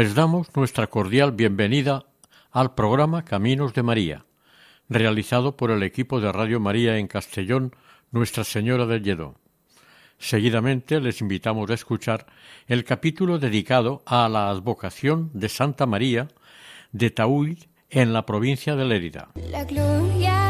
Les damos nuestra cordial bienvenida al programa Caminos de María, realizado por el equipo de Radio María en Castellón, Nuestra Señora del Lledó. Seguidamente les invitamos a escuchar el capítulo dedicado a la advocación de Santa María de Taúl en la provincia de Lérida. La gloria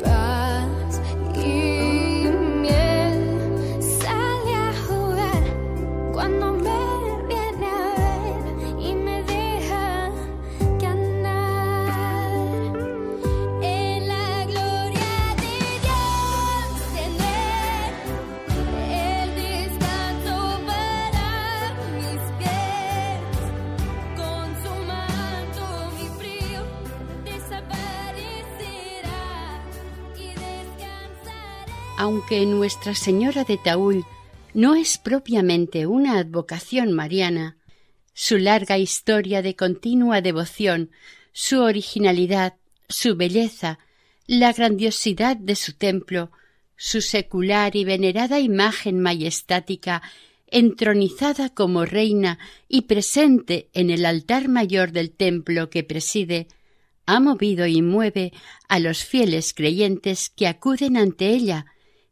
Aunque Nuestra Señora de Taúl no es propiamente una advocación mariana, su larga historia de continua devoción, su originalidad, su belleza, la grandiosidad de su templo, su secular y venerada imagen majestática, entronizada como reina y presente en el altar mayor del templo que preside, ha movido y mueve a los fieles creyentes que acuden ante ella,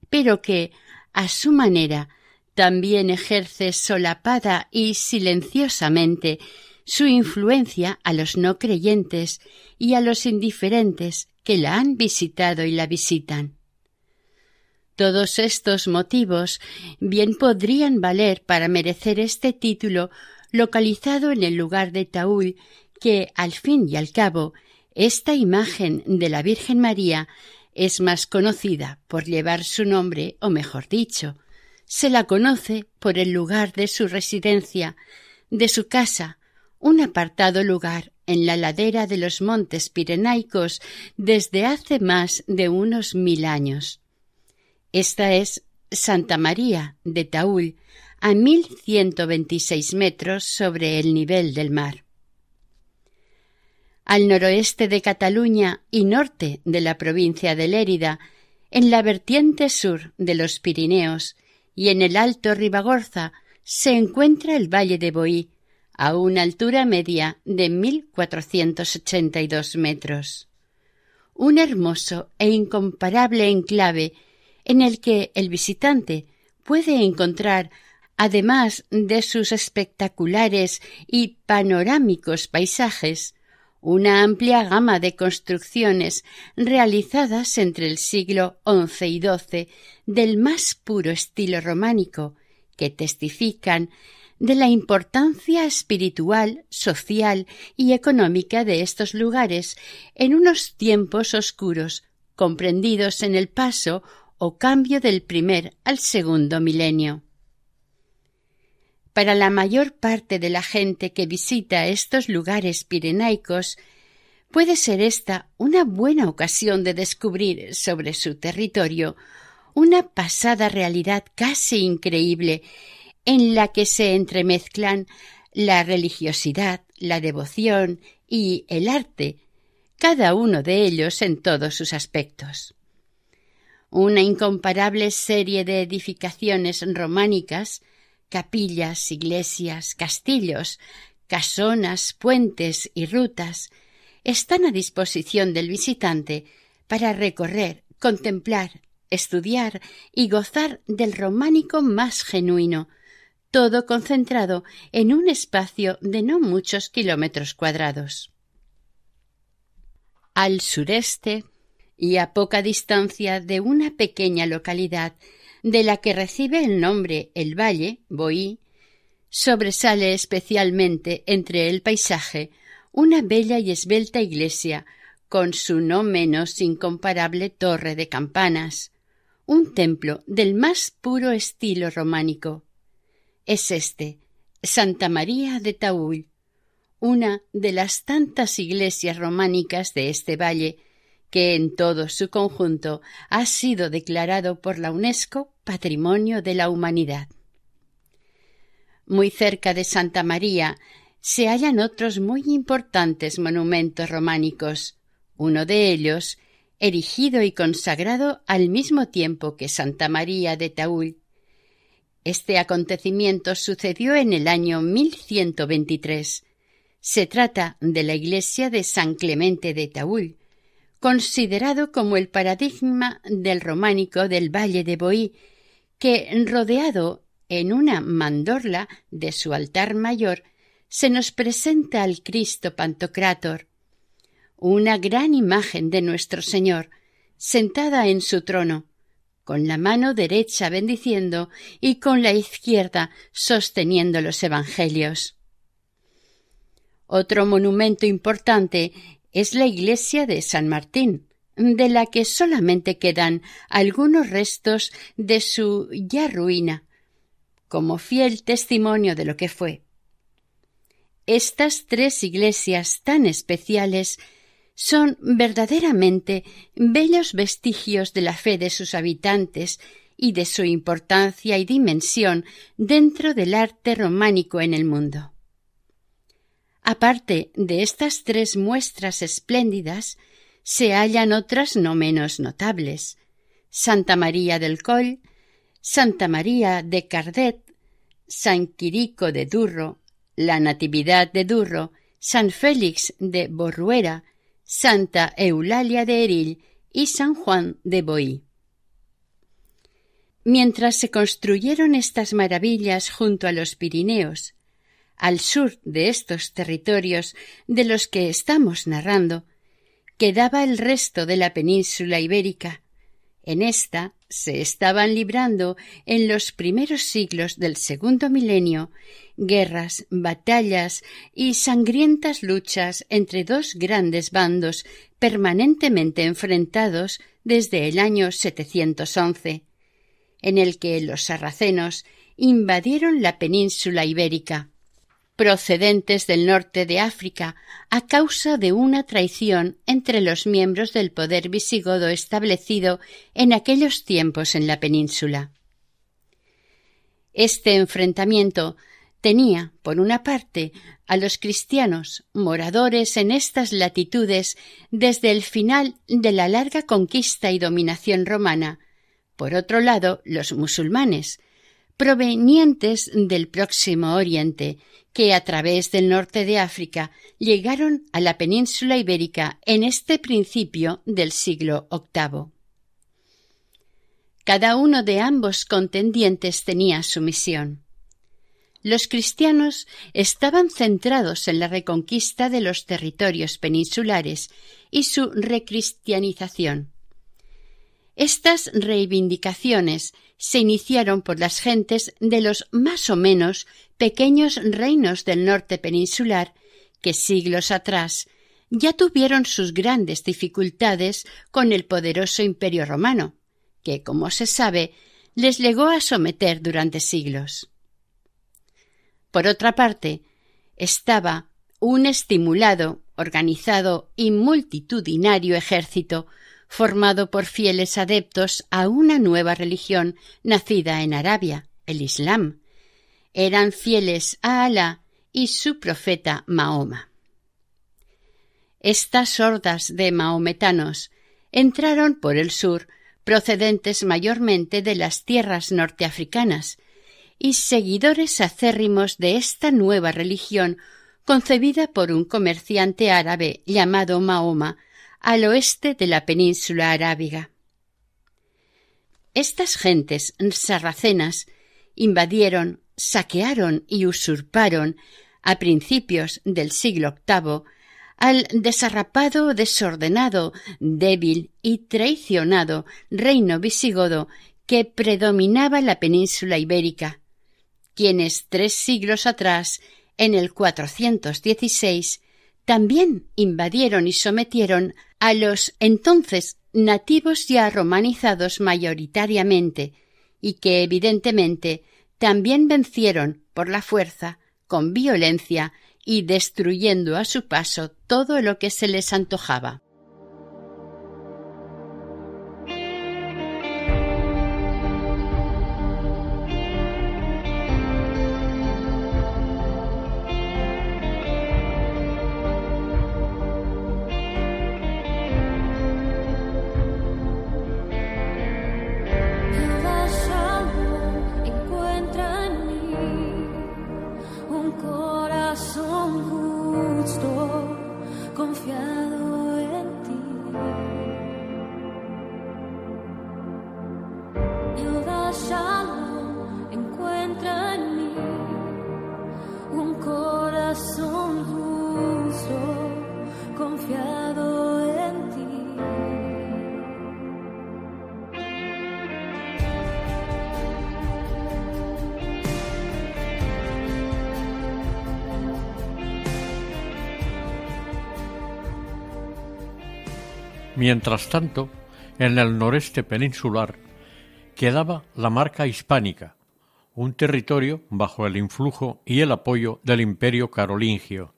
pero que, a su manera, también ejerce solapada y silenciosamente su influencia a los no creyentes y a los indiferentes que la han visitado y la visitan. Todos estos motivos bien podrían valer para merecer este título localizado en el lugar de Taúl que, al fin y al cabo, esta imagen de la Virgen María es más conocida por llevar su nombre, o mejor dicho, se la conoce por el lugar de su residencia, de su casa, un apartado lugar en la ladera de los montes pirenaicos desde hace más de unos mil años. Esta es Santa María de Taúl, a mil ciento veintiséis metros sobre el nivel del mar. Al noroeste de Cataluña y norte de la provincia de Lérida, en la vertiente sur de los Pirineos y en el Alto Ribagorza se encuentra el Valle de Boí, a una altura media de 1482 metros. Un hermoso e incomparable enclave en el que el visitante puede encontrar, además de sus espectaculares y panorámicos paisajes, una amplia gama de construcciones realizadas entre el siglo XI y XII del más puro estilo románico, que testifican de la importancia espiritual, social y económica de estos lugares en unos tiempos oscuros, comprendidos en el paso o cambio del primer al segundo milenio. Para la mayor parte de la gente que visita estos lugares pirenaicos, puede ser esta una buena ocasión de descubrir sobre su territorio una pasada realidad casi increíble en la que se entremezclan la religiosidad, la devoción y el arte, cada uno de ellos en todos sus aspectos. Una incomparable serie de edificaciones románicas, capillas, iglesias, castillos, casonas, puentes y rutas, están a disposición del visitante para recorrer, contemplar, estudiar y gozar del románico más genuino, todo concentrado en un espacio de no muchos kilómetros cuadrados. Al sureste y a poca distancia de una pequeña localidad de la que recibe el nombre el valle, Boí, sobresale especialmente entre el paisaje una bella y esbelta iglesia con su no menos incomparable torre de campanas, un templo del más puro estilo románico. Es este, Santa María de Taúl, una de las tantas iglesias románicas de este valle, que en todo su conjunto ha sido declarado por la UNESCO Patrimonio de la Humanidad. Muy cerca de Santa María se hallan otros muy importantes monumentos románicos. Uno de ellos, erigido y consagrado al mismo tiempo que Santa María de Taúl. Este acontecimiento sucedió en el año 1123. Se trata de la iglesia de San Clemente de Taúl, considerado como el paradigma del románico del Valle de Boí, que, rodeado en una mandorla de su altar mayor, se nos presenta al Cristo Pantocrátor, una gran imagen de nuestro Señor, sentada en su trono, con la mano derecha bendiciendo y con la izquierda sosteniendo los Evangelios. Otro monumento importante es la iglesia de San Martín, de la que solamente quedan algunos restos de su ya ruina, como fiel testimonio de lo que fue. Estas tres iglesias tan especiales son verdaderamente bellos vestigios de la fe de sus habitantes y de su importancia y dimensión dentro del arte románico en el mundo. Aparte de estas tres muestras espléndidas, se hallan otras no menos notables Santa María del Coll, Santa María de Cardet, San Quirico de Durro, la Natividad de Durro, San Félix de Borruera, Santa Eulalia de Eril y San Juan de Boí. Mientras se construyeron estas maravillas junto a los Pirineos, al sur de estos territorios de los que estamos narrando, quedaba el resto de la península ibérica. En esta se estaban librando en los primeros siglos del segundo milenio guerras, batallas y sangrientas luchas entre dos grandes bandos permanentemente enfrentados desde el año 711, en el que los sarracenos invadieron la península ibérica procedentes del norte de África a causa de una traición entre los miembros del poder visigodo establecido en aquellos tiempos en la península. Este enfrentamiento tenía, por una parte, a los cristianos moradores en estas latitudes desde el final de la larga conquista y dominación romana, por otro lado, los musulmanes, provenientes del próximo Oriente, que a través del norte de África llegaron a la península ibérica en este principio del siglo VIII. Cada uno de ambos contendientes tenía su misión. Los cristianos estaban centrados en la reconquista de los territorios peninsulares y su recristianización. Estas reivindicaciones se iniciaron por las gentes de los más o menos pequeños reinos del norte peninsular que siglos atrás ya tuvieron sus grandes dificultades con el poderoso imperio romano, que, como se sabe, les legó a someter durante siglos. Por otra parte, estaba un estimulado, organizado y multitudinario ejército formado por fieles adeptos a una nueva religión nacida en Arabia, el Islam. Eran fieles a Alá y su profeta Mahoma. Estas hordas de maometanos entraron por el sur, procedentes mayormente de las tierras norteafricanas, y seguidores acérrimos de esta nueva religión concebida por un comerciante árabe llamado Mahoma, al oeste de la península arábiga. Estas gentes sarracenas invadieron, saquearon y usurparon a principios del siglo VIII al desarrapado, desordenado, débil y traicionado reino visigodo que predominaba la península ibérica, quienes tres siglos atrás, en el 416, también invadieron y sometieron a los entonces nativos ya romanizados mayoritariamente, y que evidentemente también vencieron por la fuerza, con violencia y destruyendo a su paso todo lo que se les antojaba. Mientras tanto, en el noreste peninsular quedaba la marca hispánica, un territorio bajo el influjo y el apoyo del imperio carolingio.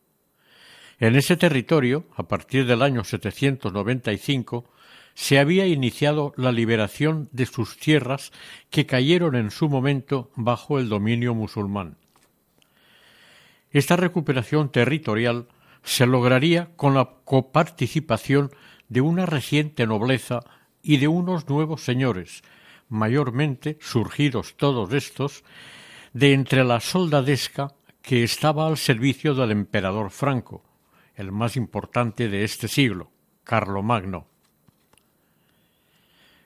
En ese territorio, a partir del año 795, se había iniciado la liberación de sus tierras que cayeron en su momento bajo el dominio musulmán. Esta recuperación territorial se lograría con la coparticipación de una reciente nobleza y de unos nuevos señores, mayormente surgidos todos estos de entre la soldadesca que estaba al servicio del emperador Franco, el más importante de este siglo, Carlomagno.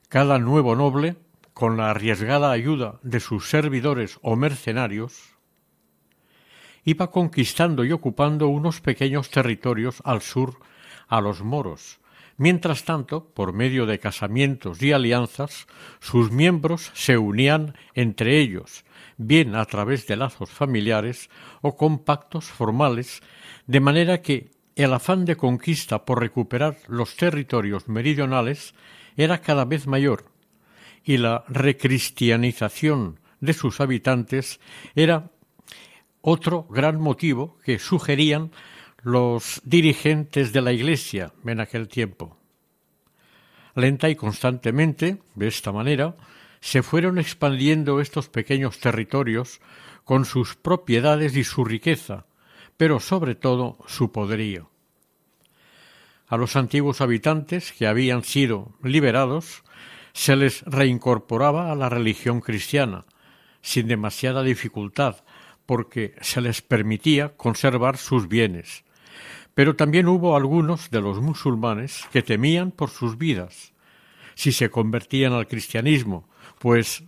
Cada nuevo noble, con la arriesgada ayuda de sus servidores o mercenarios, iba conquistando y ocupando unos pequeños territorios al sur a los moros, Mientras tanto, por medio de casamientos y alianzas, sus miembros se unían entre ellos, bien a través de lazos familiares o con pactos formales, de manera que el afán de conquista por recuperar los territorios meridionales era cada vez mayor, y la recristianización de sus habitantes era otro gran motivo que sugerían los dirigentes de la Iglesia en aquel tiempo. Lenta y constantemente, de esta manera, se fueron expandiendo estos pequeños territorios con sus propiedades y su riqueza, pero sobre todo su poderío. A los antiguos habitantes que habían sido liberados se les reincorporaba a la religión cristiana, sin demasiada dificultad, porque se les permitía conservar sus bienes, pero también hubo algunos de los musulmanes que temían por sus vidas si se convertían al cristianismo, pues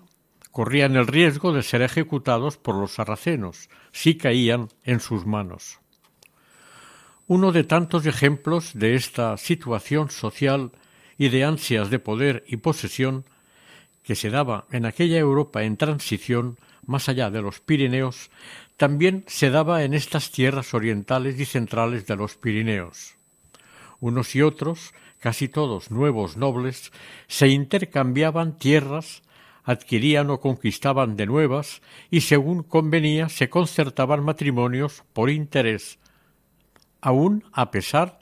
corrían el riesgo de ser ejecutados por los sarracenos si caían en sus manos. Uno de tantos ejemplos de esta situación social y de ansias de poder y posesión que se daba en aquella Europa en transición más allá de los Pirineos también se daba en estas tierras orientales y centrales de los Pirineos. Unos y otros, casi todos nuevos nobles, se intercambiaban tierras, adquirían o conquistaban de nuevas y según convenía se concertaban matrimonios por interés, aun a pesar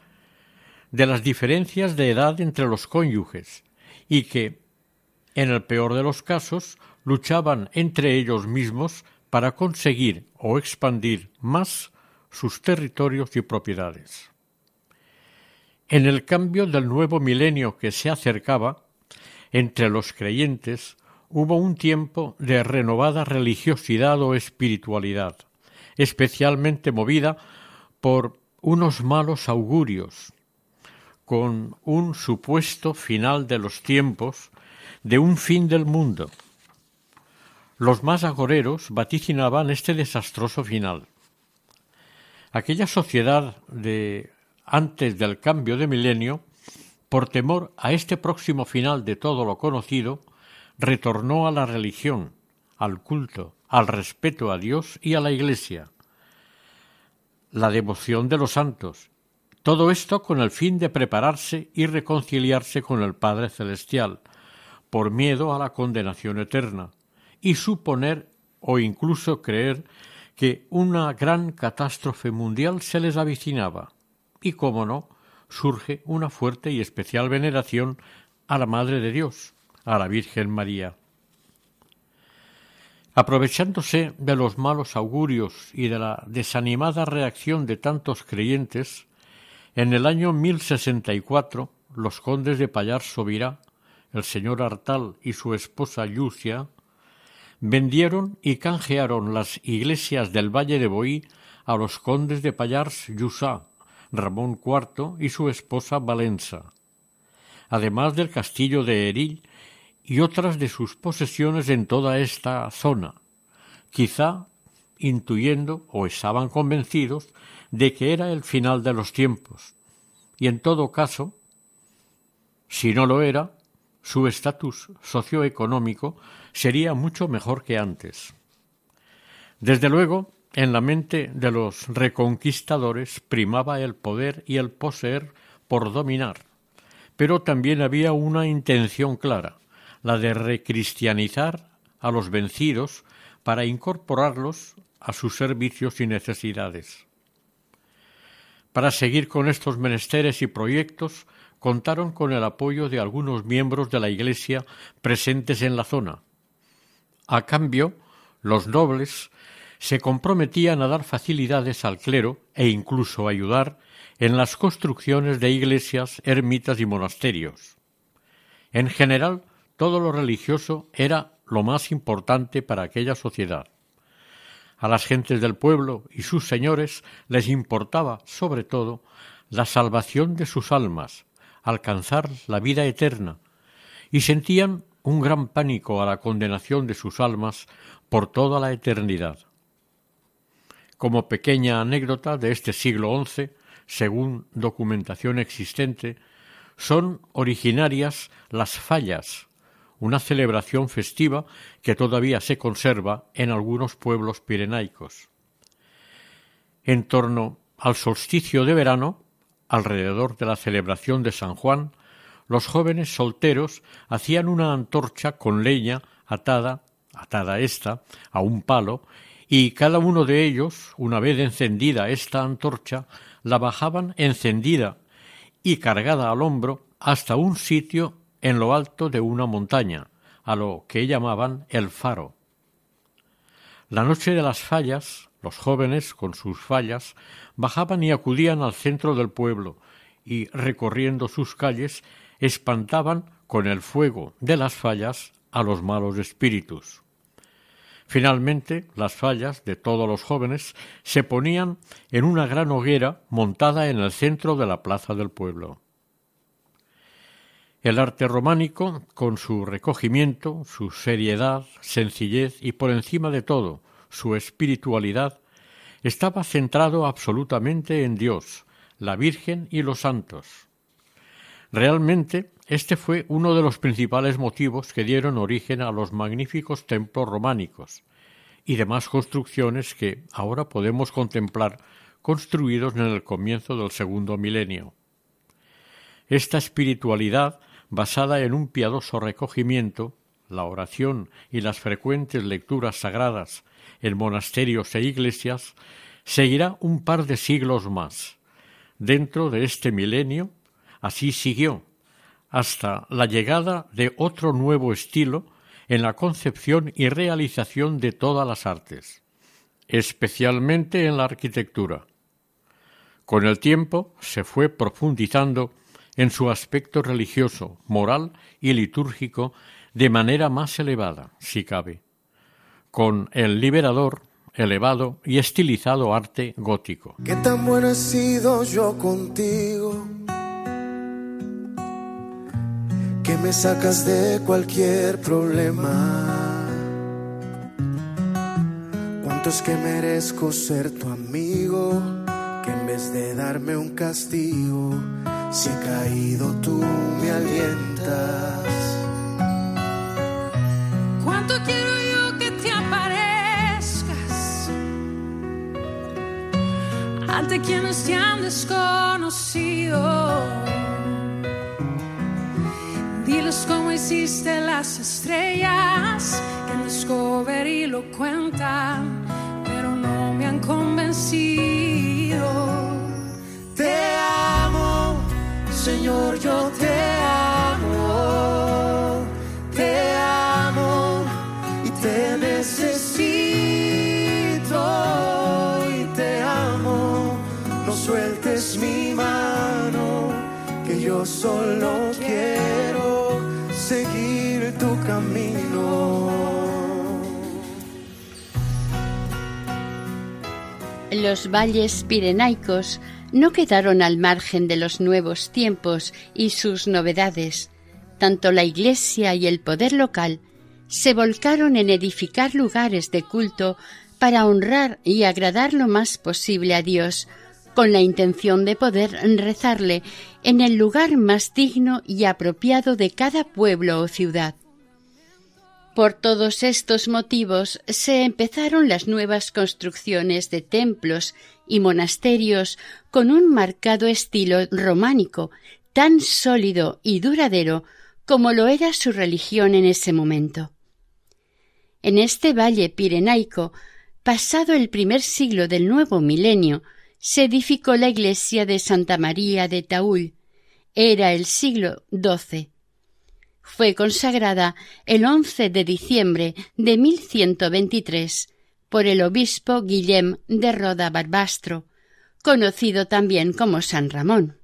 de las diferencias de edad entre los cónyuges, y que, en el peor de los casos, luchaban entre ellos mismos para conseguir o expandir más sus territorios y propiedades. En el cambio del nuevo milenio que se acercaba, entre los creyentes hubo un tiempo de renovada religiosidad o espiritualidad, especialmente movida por unos malos augurios, con un supuesto final de los tiempos, de un fin del mundo. Los más agoreros vaticinaban este desastroso final. Aquella sociedad de antes del cambio de milenio, por temor a este próximo final de todo lo conocido, retornó a la religión, al culto, al respeto a Dios y a la Iglesia, la devoción de los santos, todo esto con el fin de prepararse y reconciliarse con el Padre Celestial, por miedo a la condenación eterna, y suponer o incluso creer que una gran catástrofe mundial se les avicinaba, y cómo no, surge una fuerte y especial veneración a la Madre de Dios, a la Virgen María. Aprovechándose de los malos augurios y de la desanimada reacción de tantos creyentes, en el año 1064 los condes de Payar Sobirá, el señor Artal y su esposa Lucia, vendieron y canjearon las iglesias del Valle de Boí a los condes de Pallars Jussá, Ramón IV y su esposa Valenza, además del castillo de Erill y otras de sus posesiones en toda esta zona, quizá intuyendo o estaban convencidos de que era el final de los tiempos, y en todo caso, si no lo era, su estatus socioeconómico sería mucho mejor que antes. Desde luego, en la mente de los reconquistadores primaba el poder y el poseer por dominar, pero también había una intención clara, la de recristianizar a los vencidos para incorporarlos a sus servicios y necesidades. Para seguir con estos menesteres y proyectos contaron con el apoyo de algunos miembros de la Iglesia presentes en la zona. A cambio, los nobles se comprometían a dar facilidades al clero e incluso ayudar en las construcciones de iglesias, ermitas y monasterios. En general, todo lo religioso era lo más importante para aquella sociedad. A las gentes del pueblo y sus señores les importaba, sobre todo, la salvación de sus almas, alcanzar la vida eterna, y sentían un gran pánico a la condenación de sus almas por toda la eternidad. Como pequeña anécdota de este siglo XI, según documentación existente, son originarias las fallas, una celebración festiva que todavía se conserva en algunos pueblos pirenaicos. En torno al solsticio de verano, alrededor de la celebración de San Juan, los jóvenes solteros hacían una antorcha con leña atada, atada esta, a un palo, y cada uno de ellos, una vez encendida esta antorcha, la bajaban encendida y cargada al hombro hasta un sitio en lo alto de una montaña, a lo que llamaban el faro. La noche de las fallas, los jóvenes, con sus fallas, bajaban y acudían al centro del pueblo, y recorriendo sus calles, espantaban con el fuego de las fallas a los malos espíritus. Finalmente, las fallas de todos los jóvenes se ponían en una gran hoguera montada en el centro de la plaza del pueblo. El arte románico, con su recogimiento, su seriedad, sencillez y por encima de todo su espiritualidad, estaba centrado absolutamente en Dios, la Virgen y los santos. Realmente, este fue uno de los principales motivos que dieron origen a los magníficos templos románicos y demás construcciones que ahora podemos contemplar construidos en el comienzo del segundo milenio. Esta espiritualidad, basada en un piadoso recogimiento, la oración y las frecuentes lecturas sagradas en monasterios e iglesias, seguirá un par de siglos más. Dentro de este milenio, así siguió hasta la llegada de otro nuevo estilo en la concepción y realización de todas las artes, especialmente en la arquitectura. Con el tiempo se fue profundizando en su aspecto religioso, moral y litúrgico de manera más elevada, si cabe. Con el liberador, elevado y estilizado arte gótico. Qué tan bueno sido yo contigo, me sacas de cualquier problema. Cuánto es que merezco ser tu amigo, que en vez de darme un castigo, si he caído tú me alientas. Cuánto quiero yo que te aparezcas ante quienes te han desconocido. Diles cómo hiciste las estrellas, que en Discovery lo cuentan, pero no me han convencido. Te amo, Señor, yo te amo. Los valles pirenaicos no quedaron al margen de los nuevos tiempos y sus novedades. Tanto la Iglesia y el poder local se volcaron en edificar lugares de culto para honrar y agradar lo más posible a Dios, con la intención de poder rezarle en el lugar más digno y apropiado de cada pueblo o ciudad. Por todos estos motivos se empezaron las nuevas construcciones de templos y monasterios con un marcado estilo románico, tan sólido y duradero como lo era su religión en ese momento. En este valle pirenaico, pasado el primer siglo del nuevo milenio, se edificó la iglesia de Santa María de Taúl. Era el siglo XII. Fue consagrada el 11 de diciembre de 1123 por el obispo Guillem de Roda Barbastro, conocido también como San Ramón.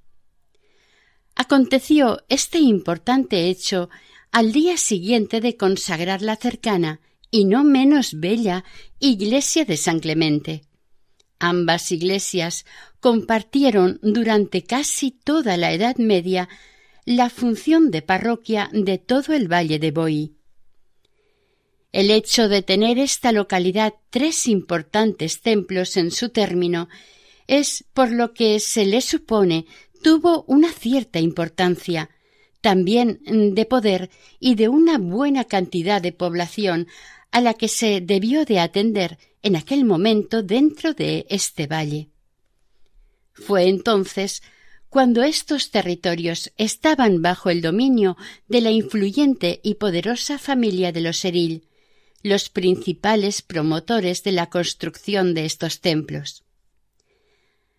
Aconteció este importante hecho al día siguiente de consagrar la cercana y no menos bella iglesia de San Clemente. Ambas iglesias compartieron durante casi toda la Edad Media la función de parroquia de todo el valle de Boí. El hecho de tener esta localidad tres importantes templos en su término es por lo que se le supone tuvo una cierta importancia, también de poder y de una buena cantidad de población a la que se debió de atender en aquel momento dentro de este valle. Fue entonces cuando estos territorios estaban bajo el dominio de la influyente y poderosa familia de los Eril, los principales promotores de la construcción de estos templos.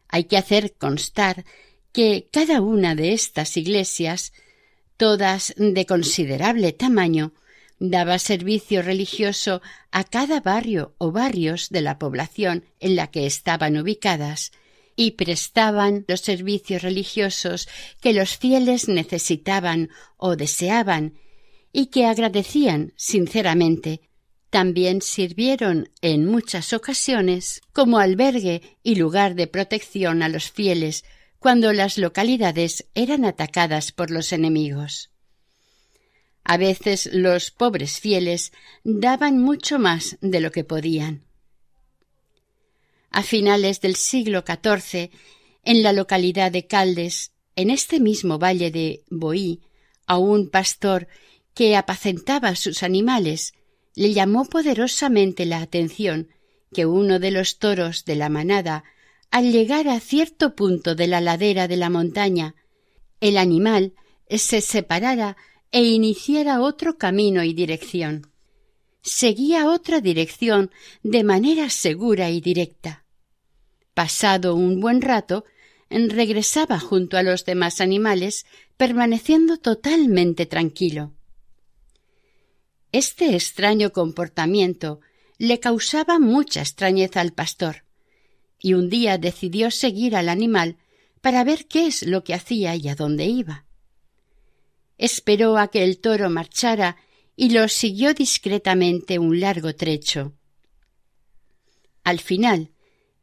Hay que hacer constar que cada una de estas iglesias, todas de considerable tamaño, daba servicio religioso a cada barrio o barrios de la población en la que estaban ubicadas, y prestaban los servicios religiosos que los fieles necesitaban o deseaban, y que agradecían sinceramente. También sirvieron en muchas ocasiones como albergue y lugar de protección a los fieles cuando las localidades eran atacadas por los enemigos. A veces los pobres fieles daban mucho más de lo que podían. A finales del siglo XIV, en la localidad de Caldes, en este mismo valle de Boí, a un pastor que apacentaba sus animales, le llamó poderosamente la atención que uno de los toros de la manada, al llegar a cierto punto de la ladera de la montaña, el animal se separara e iniciara otro camino y dirección. Seguía otra dirección de manera segura y directa. Pasado un buen rato, regresaba junto a los demás animales, permaneciendo totalmente tranquilo. Este extraño comportamiento le causaba mucha extrañeza al pastor, y un día decidió seguir al animal para ver qué es lo que hacía y a dónde iba. Esperó a que el toro marchara y lo siguió discretamente un largo trecho. Al final,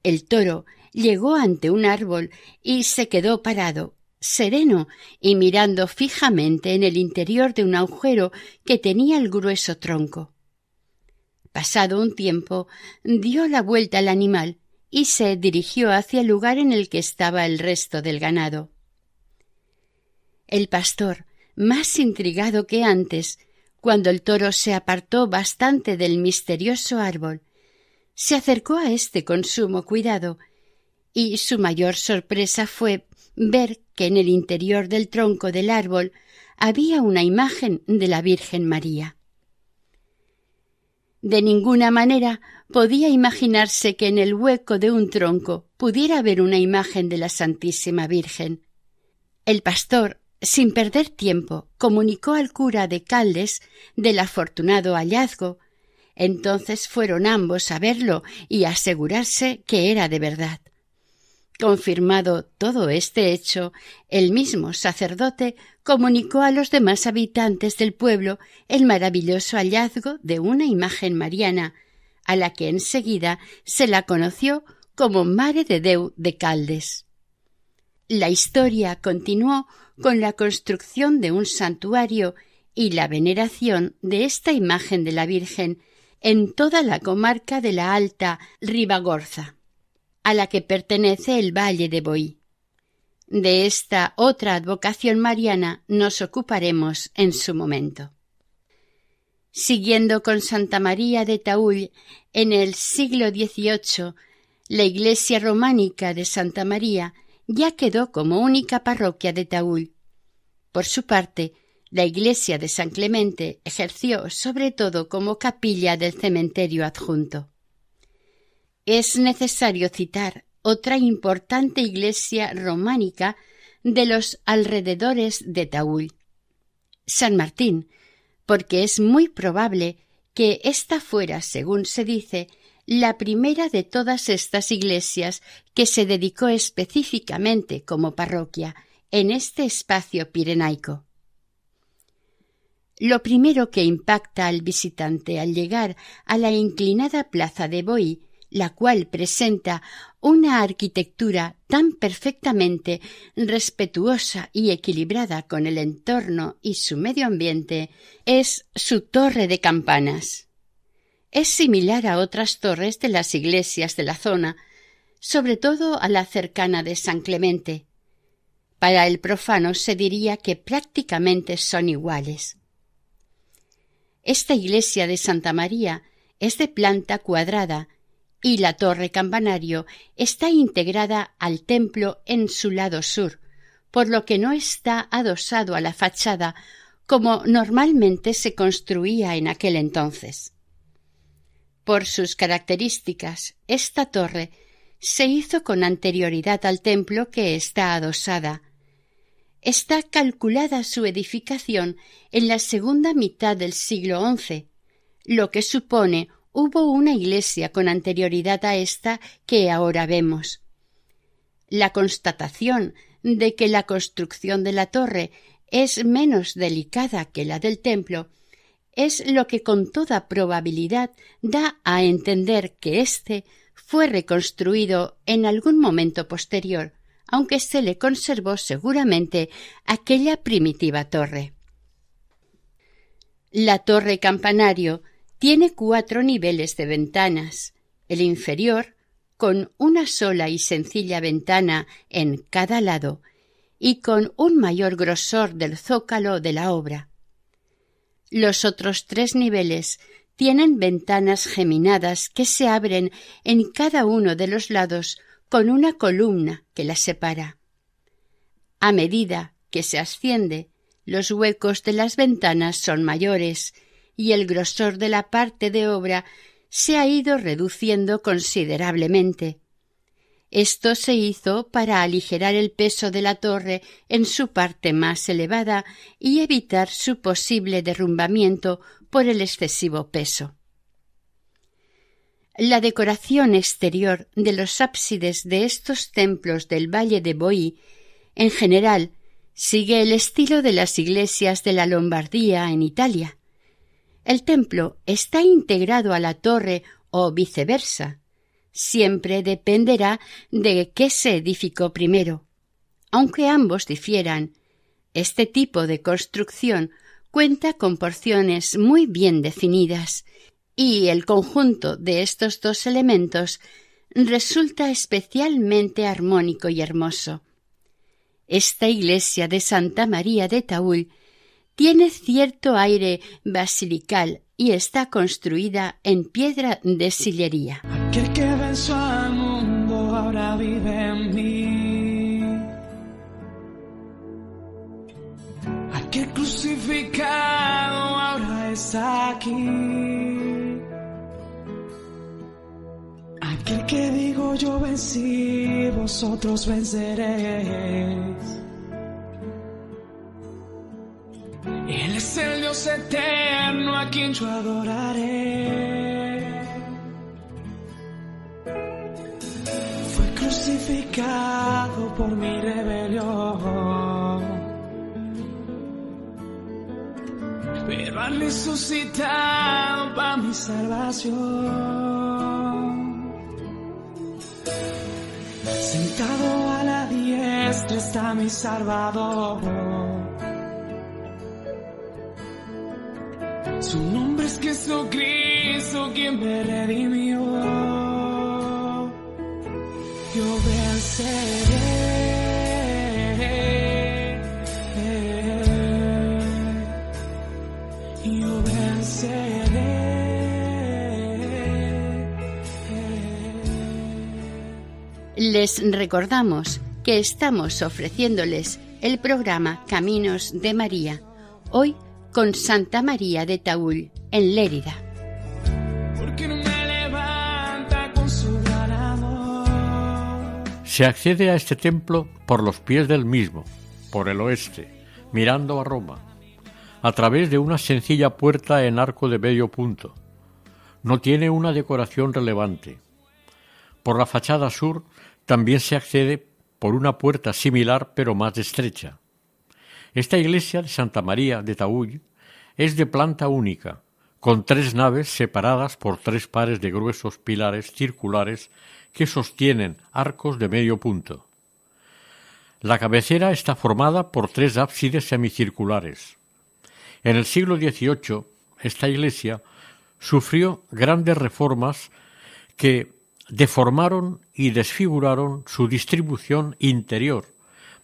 el toro llegó ante un árbol y se quedó parado, sereno y mirando fijamente en el interior de un agujero que tenía el grueso tronco. Pasado un tiempo, dio la vuelta al animal y se dirigió hacia el lugar en el que estaba el resto del ganado. El pastor, más intrigado que antes, cuando el toro se apartó bastante del misterioso árbol, se acercó a éste con sumo cuidado, y su mayor sorpresa fue ver que en el interior del tronco del árbol había una imagen de la Virgen María. De ninguna manera podía imaginarse que en el hueco de un tronco pudiera haber una imagen de la Santísima Virgen. El pastor, sin perder tiempo, comunicó al cura de Caldes del afortunado hallazgo. Entonces fueron ambos a verlo y asegurarse que era de verdad. Confirmado todo este hecho, el mismo sacerdote comunicó a los demás habitantes del pueblo el maravilloso hallazgo de una imagen mariana, a la que enseguida se la conoció como Mare de Deu de Caldes. La historia continuó con la construcción de un santuario y la veneración de esta imagen de la Virgen en toda la comarca de la Alta Ribagorza a la que pertenece el Valle de Boí. De esta otra advocación mariana nos ocuparemos en su momento. Siguiendo con Santa María de Taúl, en el siglo XVIII, la iglesia románica de Santa María ya quedó como única parroquia de Taúl. Por su parte, la iglesia de San Clemente ejerció sobre todo como capilla del cementerio adjunto es necesario citar otra importante iglesia románica de los alrededores de Taúl, San Martín, porque es muy probable que ésta fuera, según se dice, la primera de todas estas iglesias que se dedicó específicamente como parroquia en este espacio pirenaico. Lo primero que impacta al visitante al llegar a la inclinada plaza de Boí la cual presenta una arquitectura tan perfectamente respetuosa y equilibrada con el entorno y su medio ambiente, es su torre de campanas. Es similar a otras torres de las iglesias de la zona, sobre todo a la cercana de San Clemente. Para el profano se diría que prácticamente son iguales. Esta iglesia de Santa María es de planta cuadrada y la torre campanario está integrada al templo en su lado sur, por lo que no está adosado a la fachada como normalmente se construía en aquel entonces. Por sus características, esta torre se hizo con anterioridad al templo que está adosada. Está calculada su edificación en la segunda mitad del siglo XI, lo que supone hubo una iglesia con anterioridad a esta que ahora vemos. La constatación de que la construcción de la torre es menos delicada que la del templo es lo que con toda probabilidad da a entender que éste fue reconstruido en algún momento posterior, aunque se le conservó seguramente aquella primitiva torre. La torre campanario tiene cuatro niveles de ventanas. El inferior, con una sola y sencilla ventana en cada lado, y con un mayor grosor del zócalo de la obra. Los otros tres niveles tienen ventanas geminadas que se abren en cada uno de los lados con una columna que las separa. A medida que se asciende, los huecos de las ventanas son mayores y el grosor de la parte de obra se ha ido reduciendo considerablemente. Esto se hizo para aligerar el peso de la torre en su parte más elevada y evitar su posible derrumbamiento por el excesivo peso. La decoración exterior de los ábsides de estos templos del Valle de Boí, en general, sigue el estilo de las iglesias de la Lombardía en Italia. El templo está integrado a la torre o viceversa. Siempre dependerá de qué se edificó primero. Aunque ambos difieran, este tipo de construcción cuenta con porciones muy bien definidas y el conjunto de estos dos elementos resulta especialmente armónico y hermoso. Esta iglesia de Santa María de Taúl tiene cierto aire basilical y está construida en piedra de sillería. Aquel que venció al mundo ahora vive en mí. Aquel crucificado ahora está aquí. Aquel que digo yo vencí, vosotros venceréis. Él es el Dios eterno a quien yo adoraré. Fue crucificado por mi rebelión. Pero al resucitado para mi salvación. Está mi Salvador. Su nombre es Jesucristo quien me redimió. Yo venceré. Yo venceré. Les recordamos que estamos ofreciéndoles el programa Caminos de María, hoy con Santa María de Taúl, en Lérida. Porque no me levanta con su gran amor. Se accede a este templo por los pies del mismo, por el oeste, mirando a Roma, a través de una sencilla puerta en arco de medio punto. No tiene una decoración relevante. Por la fachada sur también se accede por una puerta similar pero más estrecha. Esta iglesia de Santa María de Taúl es de planta única, con tres naves separadas por tres pares de gruesos pilares circulares que sostienen arcos de medio punto. La cabecera está formada por tres ábsides semicirculares. En el siglo XVIII, esta iglesia sufrió grandes reformas que deformaron y desfiguraron su distribución interior,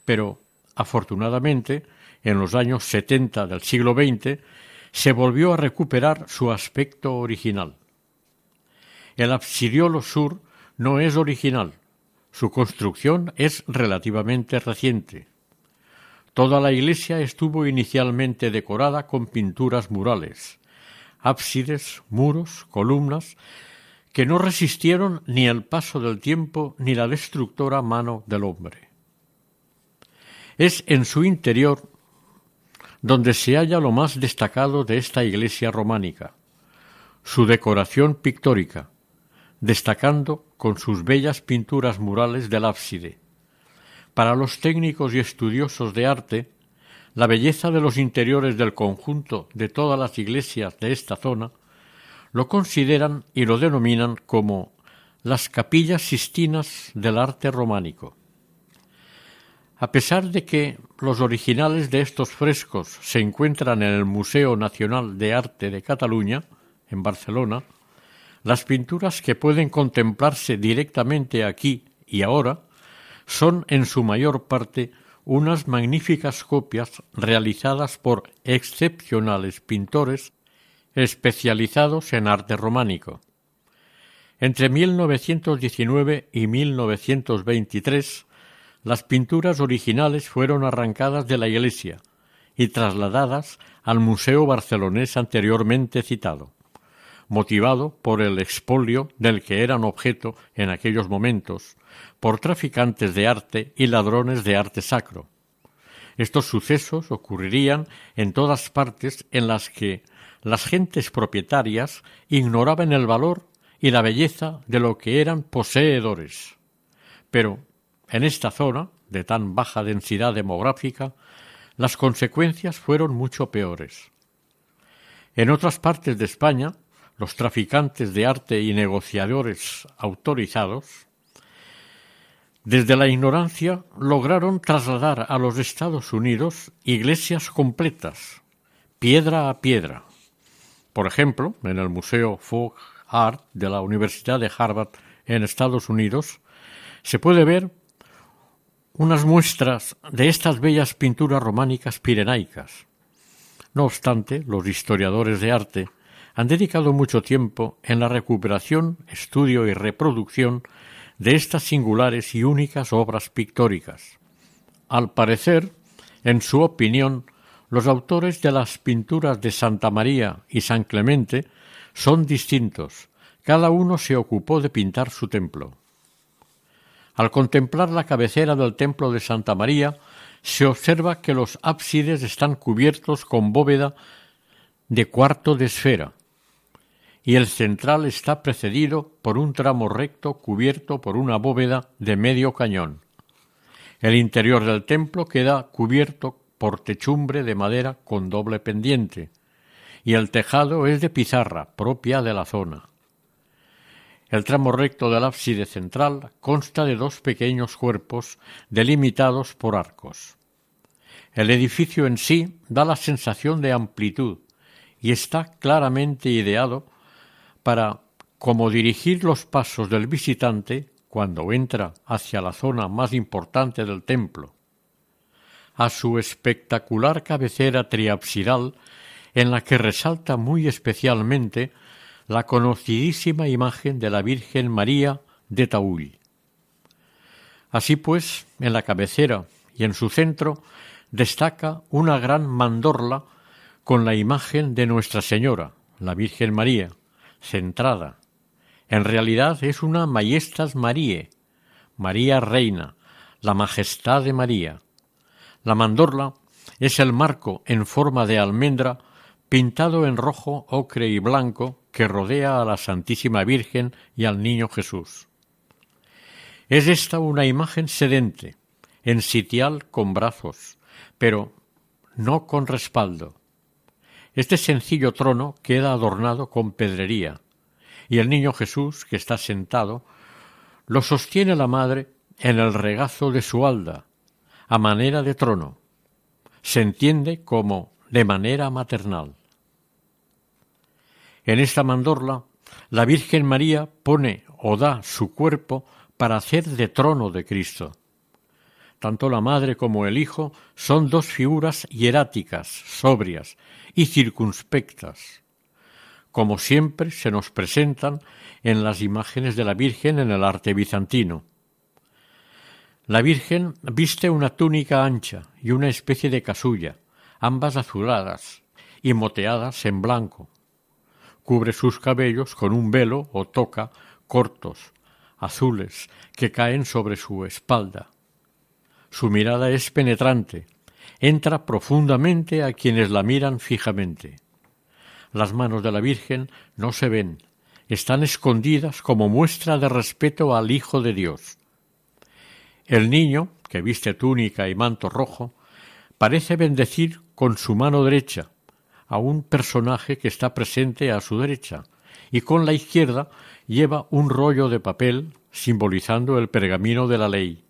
pero afortunadamente en los años 70 del siglo XX, se volvió a recuperar su aspecto original. El absidiolo sur no es original, su construcción es relativamente reciente. Toda la iglesia estuvo inicialmente decorada con pinturas murales, ábsides, muros, columnas, que no resistieron ni el paso del tiempo ni la destructora mano del hombre. Es en su interior donde se halla lo más destacado de esta iglesia románica, su decoración pictórica, destacando con sus bellas pinturas murales del ábside. Para los técnicos y estudiosos de arte, la belleza de los interiores del conjunto de todas las iglesias de esta zona lo consideran y lo denominan como las capillas sistinas del arte románico. A pesar de que los originales de estos frescos se encuentran en el Museo Nacional de Arte de Cataluña, en Barcelona, las pinturas que pueden contemplarse directamente aquí y ahora son en su mayor parte unas magníficas copias realizadas por excepcionales pintores especializados en arte románico. Entre 1919 y 1923 las pinturas originales fueron arrancadas de la iglesia y trasladadas al museo barcelonés anteriormente citado, motivado por el expolio del que eran objeto en aquellos momentos por traficantes de arte y ladrones de arte sacro. Estos sucesos ocurrirían en todas partes en las que las gentes propietarias ignoraban el valor y la belleza de lo que eran poseedores. Pero en esta zona, de tan baja densidad demográfica, las consecuencias fueron mucho peores. En otras partes de España, los traficantes de arte y negociadores autorizados, desde la ignorancia lograron trasladar a los Estados Unidos iglesias completas, piedra a piedra. Por ejemplo, en el Museo Folk Art de la Universidad de Harvard en Estados Unidos, se puede ver unas muestras de estas bellas pinturas románicas pirenaicas. No obstante, los historiadores de arte han dedicado mucho tiempo en la recuperación, estudio y reproducción de estas singulares y únicas obras pictóricas. Al parecer, en su opinión, los autores de las pinturas de Santa María y San Clemente son distintos, cada uno se ocupó de pintar su templo. Al contemplar la cabecera del templo de Santa María, se observa que los ábsides están cubiertos con bóveda de cuarto de esfera, y el central está precedido por un tramo recto cubierto por una bóveda de medio cañón. El interior del templo queda cubierto por techumbre de madera con doble pendiente, y el tejado es de pizarra propia de la zona. El tramo recto del ábside central consta de dos pequeños cuerpos delimitados por arcos. El edificio en sí da la sensación de amplitud y está claramente ideado para como dirigir los pasos del visitante cuando entra hacia la zona más importante del templo. A su espectacular cabecera triapsidal, en la que resalta muy especialmente la conocidísima imagen de la Virgen María de Taúl. Así pues, en la cabecera y en su centro destaca una gran mandorla con la imagen de Nuestra Señora, la Virgen María, centrada. En realidad es una Majestas Marie, María Reina, la Majestad de María. La mandorla es el marco en forma de almendra pintado en rojo, ocre y blanco que rodea a la Santísima Virgen y al Niño Jesús. Es esta una imagen sedente, en sitial con brazos, pero no con respaldo, este sencillo trono queda adornado con pedrería, y el niño Jesús, que está sentado, lo sostiene la madre en el regazo de su alda, a manera de trono. Se entiende como de manera maternal. En esta mandorla, la Virgen María pone o da su cuerpo para hacer de trono de Cristo. Tanto la madre como el hijo son dos figuras hieráticas, sobrias y circunspectas, como siempre se nos presentan en las imágenes de la Virgen en el arte bizantino. La Virgen viste una túnica ancha y una especie de casulla, ambas azuladas y moteadas en blanco. Cubre sus cabellos con un velo o toca cortos, azules, que caen sobre su espalda. Su mirada es penetrante, entra profundamente a quienes la miran fijamente. Las manos de la Virgen no se ven, están escondidas como muestra de respeto al Hijo de Dios. El niño, que viste túnica y manto rojo, parece bendecir con su mano derecha a un personaje que está presente a su derecha, y con la izquierda lleva un rollo de papel simbolizando el pergamino de la ley.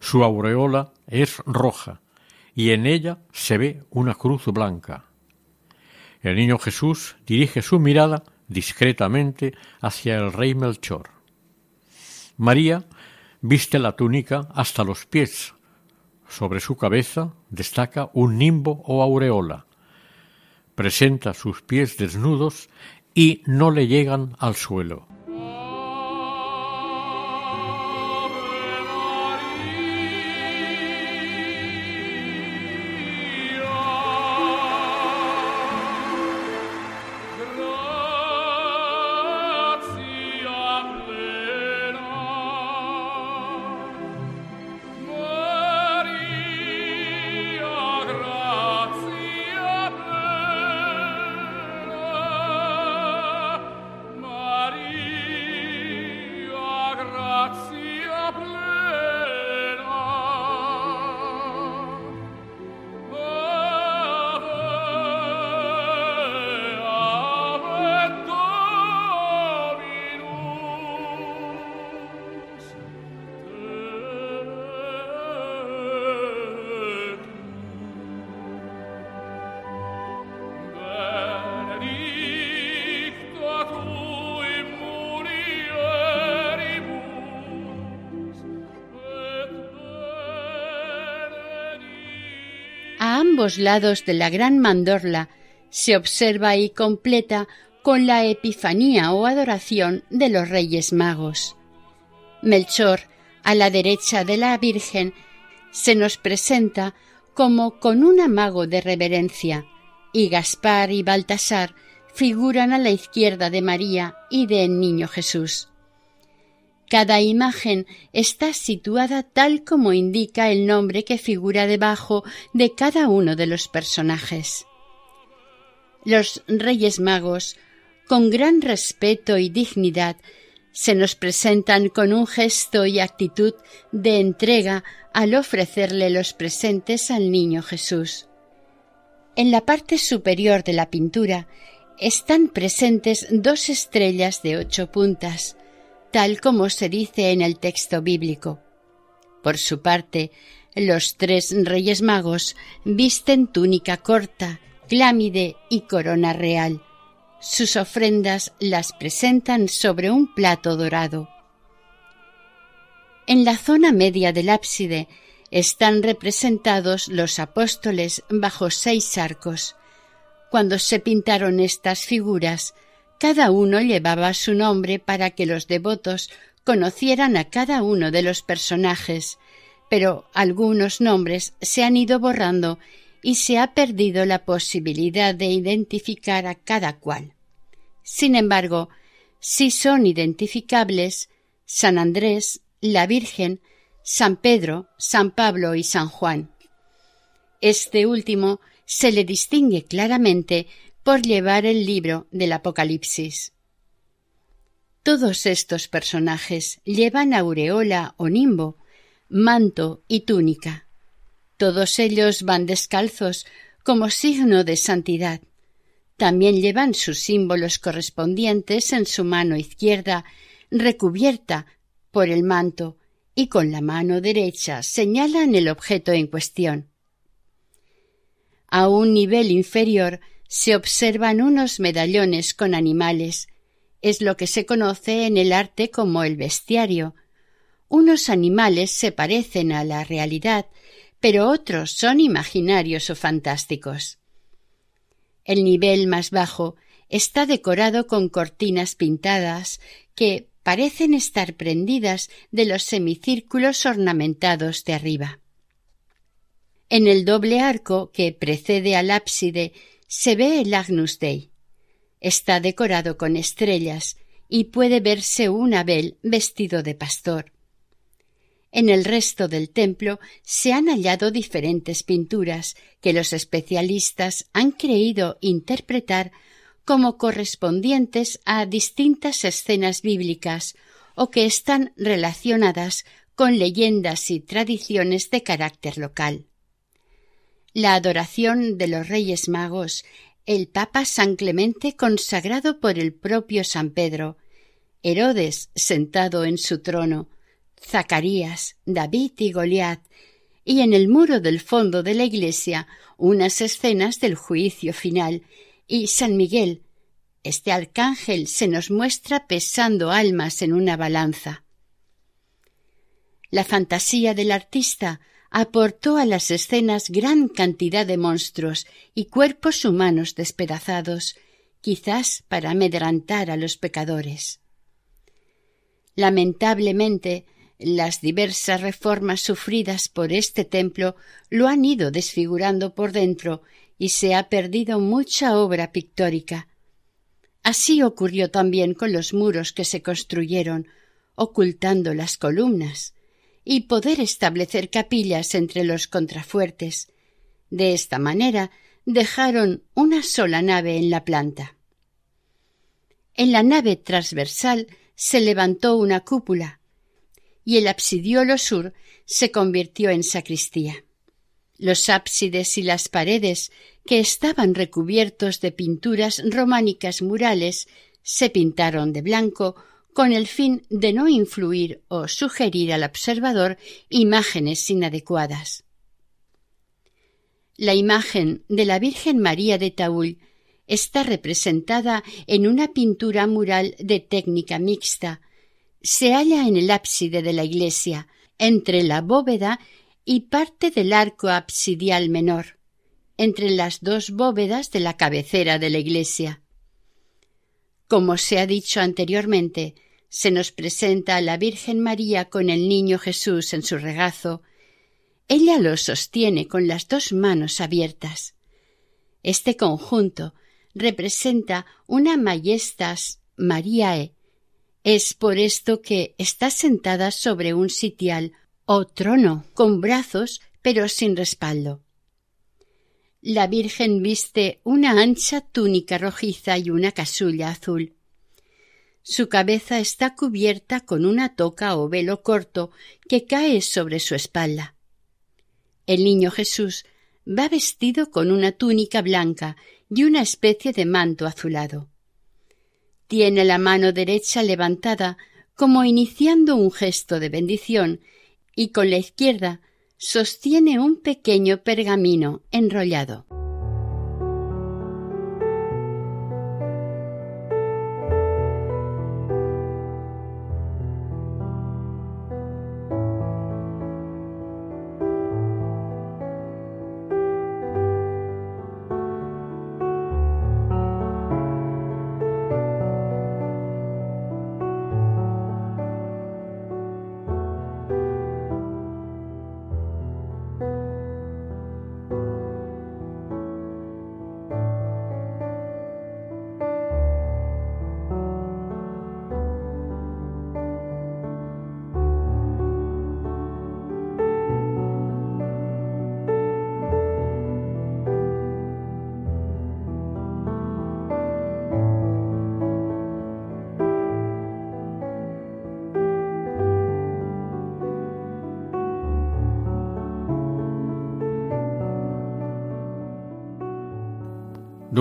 Su aureola es roja y en ella se ve una cruz blanca. El niño Jesús dirige su mirada discretamente hacia el rey Melchor. María viste la túnica hasta los pies. Sobre su cabeza destaca un nimbo o aureola. Presenta sus pies desnudos y no le llegan al suelo. Lados de la gran mandorla se observa y completa con la Epifanía o adoración de los Reyes Magos. Melchor, a la derecha de la Virgen, se nos presenta como con un amago de reverencia, y Gaspar y Baltasar figuran a la izquierda de María y del Niño Jesús. Cada imagen está situada tal como indica el nombre que figura debajo de cada uno de los personajes. Los Reyes Magos, con gran respeto y dignidad, se nos presentan con un gesto y actitud de entrega al ofrecerle los presentes al Niño Jesús. En la parte superior de la pintura están presentes dos estrellas de ocho puntas, tal como se dice en el texto bíblico. Por su parte, los tres reyes magos visten túnica corta, clámide y corona real. Sus ofrendas las presentan sobre un plato dorado. En la zona media del ábside están representados los apóstoles bajo seis arcos. Cuando se pintaron estas figuras, cada uno llevaba su nombre para que los devotos conocieran a cada uno de los personajes, pero algunos nombres se han ido borrando y se ha perdido la posibilidad de identificar a cada cual. Sin embargo, sí son identificables San Andrés, la Virgen, San Pedro, San Pablo y San Juan. Este último se le distingue claramente por llevar el libro del Apocalipsis. Todos estos personajes llevan aureola o nimbo, manto y túnica. Todos ellos van descalzos como signo de santidad. También llevan sus símbolos correspondientes en su mano izquierda, recubierta por el manto, y con la mano derecha señalan el objeto en cuestión. A un nivel inferior se observan unos medallones con animales. Es lo que se conoce en el arte como el bestiario. Unos animales se parecen a la realidad, pero otros son imaginarios o fantásticos. El nivel más bajo está decorado con cortinas pintadas que parecen estar prendidas de los semicírculos ornamentados de arriba. En el doble arco que precede al ábside se ve el Agnus Dei. Está decorado con estrellas y puede verse un Abel vestido de pastor. En el resto del templo se han hallado diferentes pinturas que los especialistas han creído interpretar como correspondientes a distintas escenas bíblicas o que están relacionadas con leyendas y tradiciones de carácter local la adoración de los Reyes Magos, el Papa San Clemente consagrado por el propio San Pedro, Herodes sentado en su trono, Zacarías, David y Goliat, y en el muro del fondo de la iglesia unas escenas del juicio final, y San Miguel, este arcángel se nos muestra pesando almas en una balanza. La fantasía del artista aportó a las escenas gran cantidad de monstruos y cuerpos humanos despedazados, quizás para amedrantar a los pecadores. Lamentablemente, las diversas reformas sufridas por este templo lo han ido desfigurando por dentro y se ha perdido mucha obra pictórica. Así ocurrió también con los muros que se construyeron, ocultando las columnas, y poder establecer capillas entre los contrafuertes. De esta manera dejaron una sola nave en la planta. En la nave transversal se levantó una cúpula y el absidiolo sur se convirtió en sacristía. Los ábsides y las paredes, que estaban recubiertos de pinturas románicas murales, se pintaron de blanco con el fin de no influir o sugerir al observador imágenes inadecuadas. La imagen de la Virgen María de Taúl está representada en una pintura mural de técnica mixta. Se halla en el ábside de la iglesia, entre la bóveda y parte del arco absidial menor, entre las dos bóvedas de la cabecera de la iglesia. Como se ha dicho anteriormente, se nos presenta a la Virgen María con el niño Jesús en su regazo. Ella lo sostiene con las dos manos abiertas. Este conjunto representa una Majestas Mariae. Es por esto que está sentada sobre un sitial o trono con brazos pero sin respaldo. La Virgen viste una ancha túnica rojiza y una casulla azul. Su cabeza está cubierta con una toca o velo corto que cae sobre su espalda. El niño Jesús va vestido con una túnica blanca y una especie de manto azulado. Tiene la mano derecha levantada como iniciando un gesto de bendición y con la izquierda sostiene un pequeño pergamino enrollado.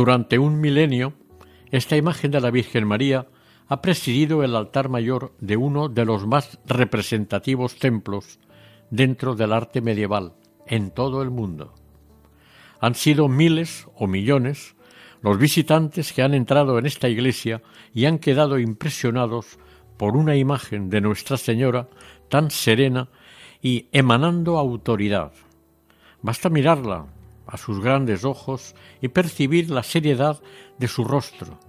Durante un milenio, esta imagen de la Virgen María ha presidido el altar mayor de uno de los más representativos templos dentro del arte medieval en todo el mundo. Han sido miles o millones los visitantes que han entrado en esta iglesia y han quedado impresionados por una imagen de Nuestra Señora tan serena y emanando autoridad. Basta mirarla a sus grandes ojos y percibir la seriedad de su rostro,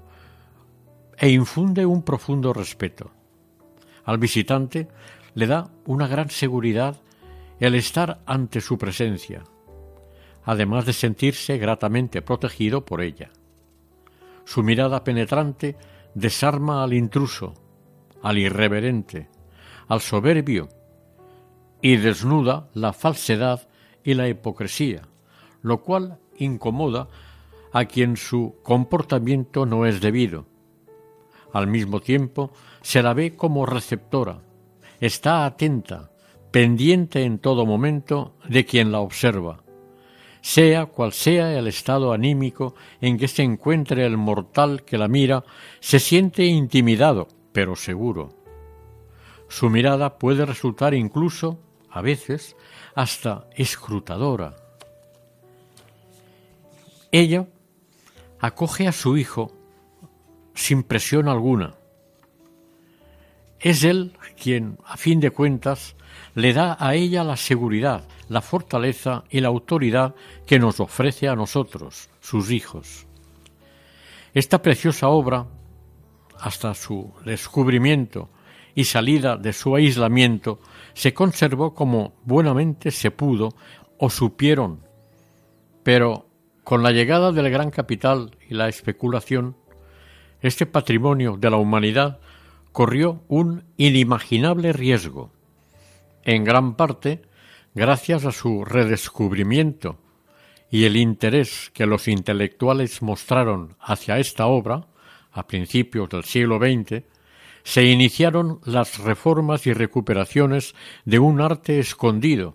e infunde un profundo respeto. Al visitante le da una gran seguridad el estar ante su presencia, además de sentirse gratamente protegido por ella. Su mirada penetrante desarma al intruso, al irreverente, al soberbio, y desnuda la falsedad y la hipocresía, lo cual incomoda a quien su comportamiento no es debido. Al mismo tiempo, se la ve como receptora, está atenta, pendiente en todo momento de quien la observa, sea cual sea el estado anímico en que se encuentre el mortal que la mira, se siente intimidado, pero seguro. Su mirada puede resultar incluso, a veces, hasta escrutadora, ella acoge a su hijo sin presión alguna. Es él quien, a fin de cuentas, le da a ella la seguridad, la fortaleza y la autoridad que nos ofrece a nosotros, sus hijos. Esta preciosa obra, hasta su descubrimiento y salida de su aislamiento, se conservó como buenamente se pudo o supieron, pero con la llegada del gran capital y la especulación, este patrimonio de la humanidad corrió un inimaginable riesgo, en gran parte gracias a su redescubrimiento y el interés que los intelectuales mostraron hacia esta obra a principios del siglo XX, se iniciaron las reformas y recuperaciones de un arte escondido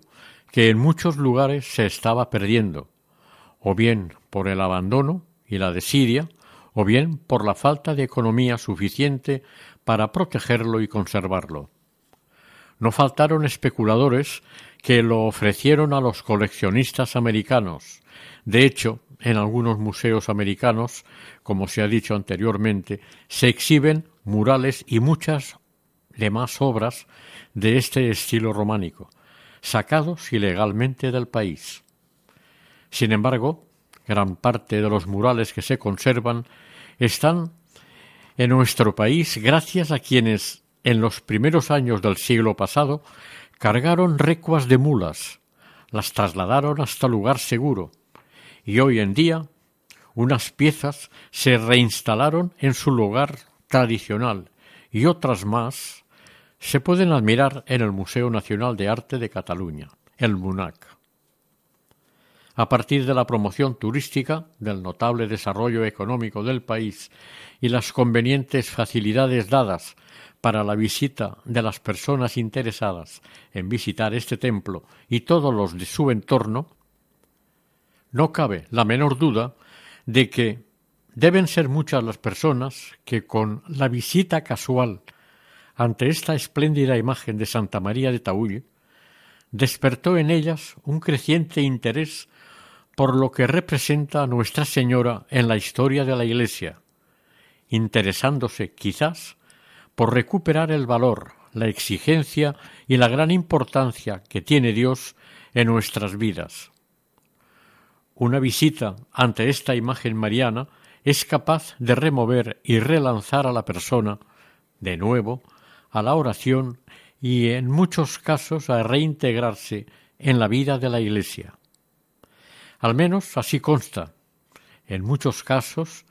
que en muchos lugares se estaba perdiendo o bien por el abandono y la desidia, o bien por la falta de economía suficiente para protegerlo y conservarlo. No faltaron especuladores que lo ofrecieron a los coleccionistas americanos. De hecho, en algunos museos americanos, como se ha dicho anteriormente, se exhiben murales y muchas demás obras de este estilo románico, sacados ilegalmente del país. Sin embargo, Gran parte de los murales que se conservan están en nuestro país gracias a quienes en los primeros años del siglo pasado cargaron recuas de mulas, las trasladaron hasta lugar seguro y hoy en día unas piezas se reinstalaron en su lugar tradicional y otras más se pueden admirar en el Museo Nacional de Arte de Cataluña, el MUNAC. A partir de la promoción turística, del notable desarrollo económico del país y las convenientes facilidades dadas para la visita de las personas interesadas en visitar este templo y todos los de su entorno, no cabe la menor duda de que deben ser muchas las personas que con la visita casual ante esta espléndida imagen de Santa María de Taúl despertó en ellas un creciente interés por lo que representa Nuestra Señora en la historia de la Iglesia, interesándose quizás por recuperar el valor, la exigencia y la gran importancia que tiene Dios en nuestras vidas. Una visita ante esta imagen mariana es capaz de remover y relanzar a la persona, de nuevo, a la oración y en muchos casos a reintegrarse en la vida de la Iglesia. Al menos así consta. En muchos casos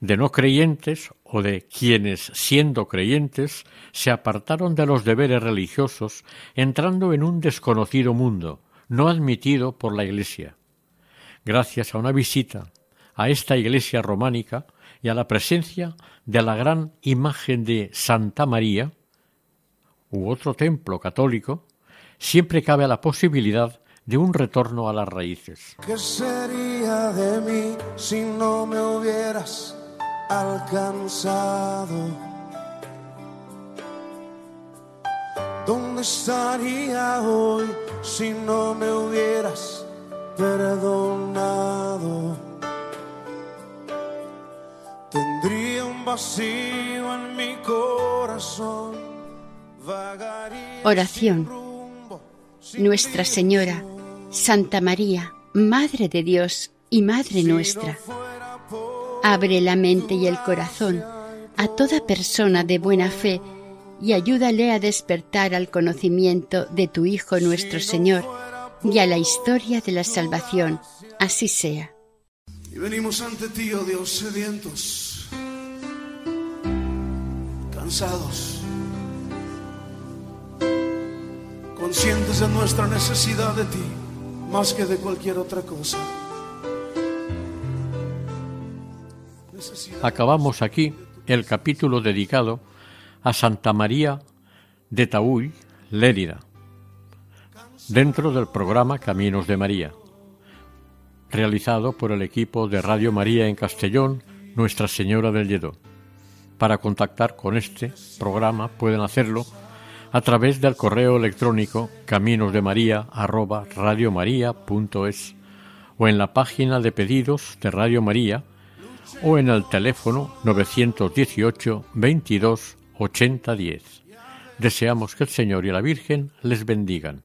de no creyentes o de quienes, siendo creyentes, se apartaron de los deberes religiosos, entrando en un desconocido mundo, no admitido por la Iglesia. Gracias a una visita a esta iglesia románica y a la presencia de la gran imagen de Santa María, u otro templo católico, siempre cabe la posibilidad de un retorno a las raíces. ¿Qué sería de mí si no me hubieras alcanzado? ¿Dónde estaría hoy si no me hubieras perdonado? Tendría un vacío en mi corazón. Oración. Nuestra Señora, Santa María, Madre de Dios y Madre nuestra, abre la mente y el corazón a toda persona de buena fe y ayúdale a despertar al conocimiento de tu Hijo nuestro Señor y a la historia de la salvación. Así sea. Y venimos ante ti, oh Dios, sedientos, cansados, conscientes de nuestra necesidad de ti, más que de cualquier otra cosa. Acabamos aquí el capítulo dedicado a Santa María de Taúl, Lérida, dentro del programa Caminos de María, realizado por el equipo de Radio María en Castellón, Nuestra Señora del Lledó. Para contactar con este programa pueden hacerlo a través del correo electrónico caminosdemaria@radiomaria.es o en la página de pedidos de Radio María o en el teléfono 918 22 80 10. Deseamos que el Señor y la Virgen les bendigan.